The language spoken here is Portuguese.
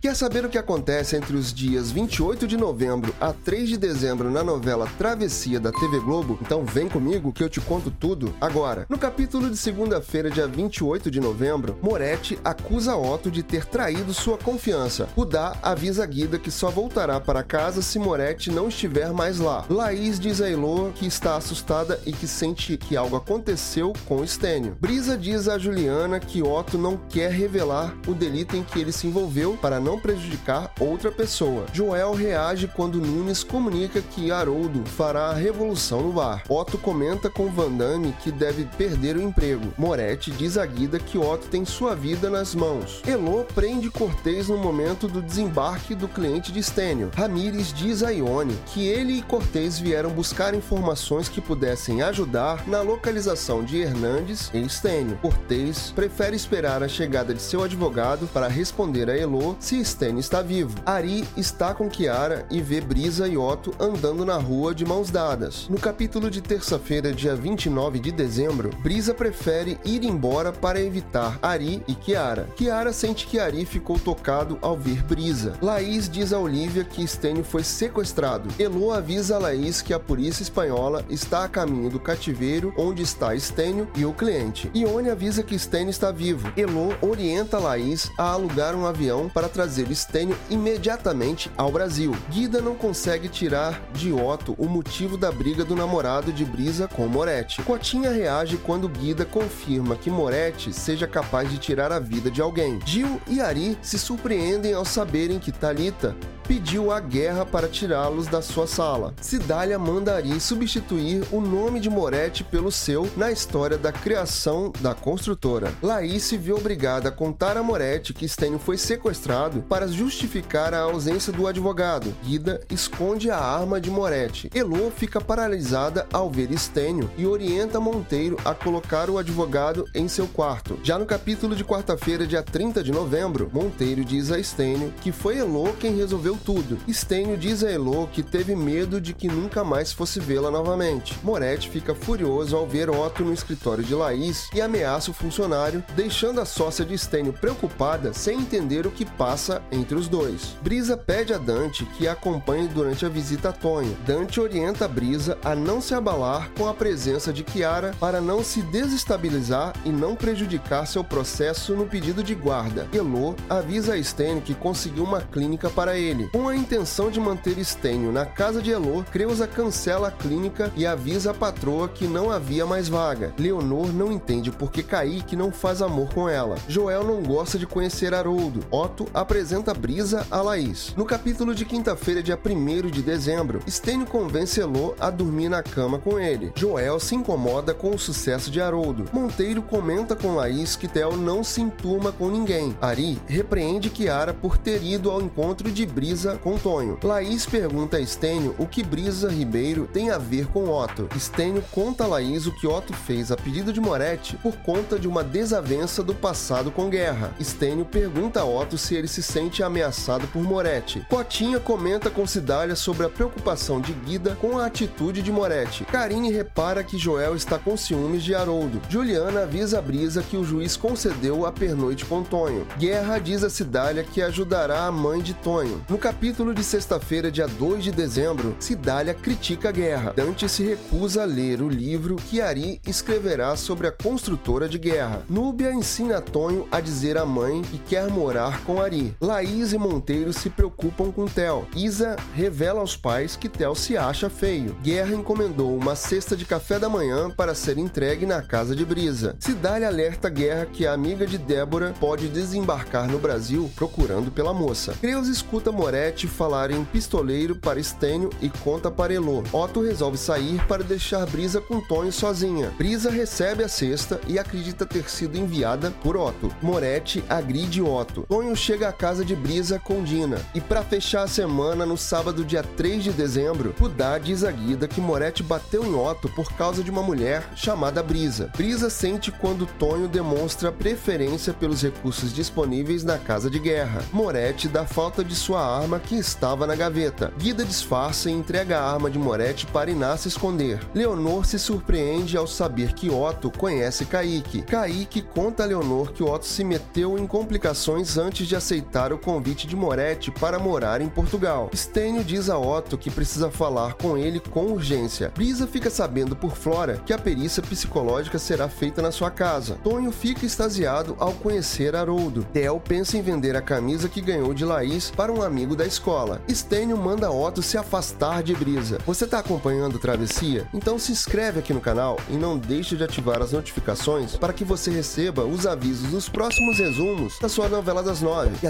Quer saber o que acontece entre os dias 28 de novembro a 3 de dezembro na novela Travessia da TV Globo? Então vem comigo que eu te conto tudo agora. No capítulo de segunda-feira, dia 28 de novembro, Moretti acusa Otto de ter traído sua confiança. Rudá avisa Guida que só voltará para casa se Moretti não estiver mais lá. Laís diz a Elô que está assustada e que sente que algo aconteceu com Stênio. Brisa diz a Juliana que Otto não quer revelar o delito em que ele se envolveu para não não prejudicar outra pessoa. Joel reage quando Nunes comunica que Haroldo fará a revolução no bar. Otto comenta com Van Damme que deve perder o emprego. Moretti diz a Guida que Otto tem sua vida nas mãos. Elô prende Cortez no momento do desembarque do cliente de Stênio. Ramires diz a Ione que ele e Cortez vieram buscar informações que pudessem ajudar na localização de Hernandes e Stênio. Cortez prefere esperar a chegada de seu advogado para responder a Elô se Stanley está vivo. Ari está com Kiara e vê Brisa e Otto andando na rua de mãos dadas. No capítulo de terça-feira, dia 29 de dezembro, Brisa prefere ir embora para evitar Ari e Kiara. Kiara sente que Ari ficou tocado ao ver Brisa. Laís diz a Olivia que Stênio foi sequestrado. Elo avisa a Laís que a polícia espanhola está a caminho do cativeiro onde está Stênio e o cliente. Ione avisa que Stênio está vivo. Elo orienta Laís a alugar um avião para trazer trazer Stênio imediatamente ao Brasil. Guida não consegue tirar de Otto o motivo da briga do namorado de Brisa com Moretti. Cotinha reage quando Guida confirma que Moretti seja capaz de tirar a vida de alguém. Gil e Ari se surpreendem ao saberem que Talita pediu a guerra para tirá-los da sua sala. Cidália manda Ari substituir o nome de Moretti pelo seu na história da criação da construtora. Laís se vê obrigada a contar a Moretti que Stênio foi sequestrado para justificar a ausência do advogado. Guida esconde a arma de Moretti. Elô fica paralisada ao ver Stênio e orienta Monteiro a colocar o advogado em seu quarto. Já no capítulo de quarta-feira, dia 30 de novembro, Monteiro diz a Stênio que foi Elô quem resolveu tudo. Stênio diz a Elo que teve medo de que nunca mais fosse vê-la novamente. Moretti fica furioso ao ver Otto no escritório de Laís e ameaça o funcionário, deixando a sócia de Stênio preocupada sem entender o que passa entre os dois. Brisa pede a Dante que a acompanhe durante a visita a Tonho. Dante orienta Brisa a não se abalar com a presença de Kiara para não se desestabilizar e não prejudicar seu processo no pedido de guarda. Elo avisa a Stênio que conseguiu uma clínica para ele, com a intenção de manter Stênio na casa de Elô, Creusa cancela a clínica e avisa a patroa que não havia mais vaga. Leonor não entende porque Kaique não faz amor com ela. Joel não gosta de conhecer Haroldo. Otto apresenta Brisa a Laís. No capítulo de quinta-feira, dia 1 de dezembro, Stênio convence Elô a dormir na cama com ele. Joel se incomoda com o sucesso de Haroldo. Monteiro comenta com Laís que Theo não se enturma com ninguém. Ari repreende Kiara por ter ido ao encontro de Brisa com Tonho. Laís pergunta a Estênio o que Brisa Ribeiro tem a ver com Otto. Estênio conta a Laís o que Otto fez a pedido de Moretti por conta de uma desavença do passado com Guerra. Estênio pergunta a Otto se ele se sente ameaçado por Moretti. Cotinha comenta com Cidália sobre a preocupação de Guida com a atitude de Moretti. Karine repara que Joel está com ciúmes de Haroldo. Juliana avisa a Brisa que o juiz concedeu a pernoite com Tonho. Guerra diz a Cidália que ajudará a mãe de Tonho. No capítulo de sexta-feira, dia 2 de dezembro, Cidália critica a guerra. Dante se recusa a ler o livro que Ari escreverá sobre a construtora de guerra. Núbia ensina Tonho a dizer à mãe que quer morar com Ari. Laís e Monteiro se preocupam com Tel. Isa revela aos pais que Tel se acha feio. Guerra encomendou uma cesta de café da manhã para ser entregue na casa de Brisa. Cidália alerta Guerra que a amiga de Débora pode desembarcar no Brasil procurando pela moça. Creus escuta Moretti falar em pistoleiro para Stênio e conta para Elô. Otto resolve sair para deixar Brisa com Tonho sozinha. Brisa recebe a cesta e acredita ter sido enviada por Otto. Moretti agride Otto. Tonho chega à casa de Brisa com Dina. E para fechar a semana, no sábado, dia 3 de dezembro, Rudá diz a Guida que Moretti bateu em Otto por causa de uma mulher chamada Brisa. Brisa sente quando Tonho demonstra preferência pelos recursos disponíveis na casa de guerra. Moretti dá falta de sua arma que estava na gaveta. Guida disfarça e entrega a arma de Moretti para Inácio esconder. Leonor se surpreende ao saber que Otto conhece Kaique. Kaique conta a Leonor que Otto se meteu em complicações antes de aceitar o convite de Moretti para morar em Portugal. Stênio diz a Otto que precisa falar com ele com urgência. Brisa fica sabendo por Flora que a perícia psicológica será feita na sua casa. Tonho fica extasiado ao conhecer Haroldo. Theo pensa em vender a camisa que ganhou de Laís para um amigo da escola. Stênio manda Otto se afastar de Brisa. Você está acompanhando Travessia? Então se inscreve aqui no canal e não deixe de ativar as notificações para que você receba os avisos dos próximos resumos da sua novela das nove. E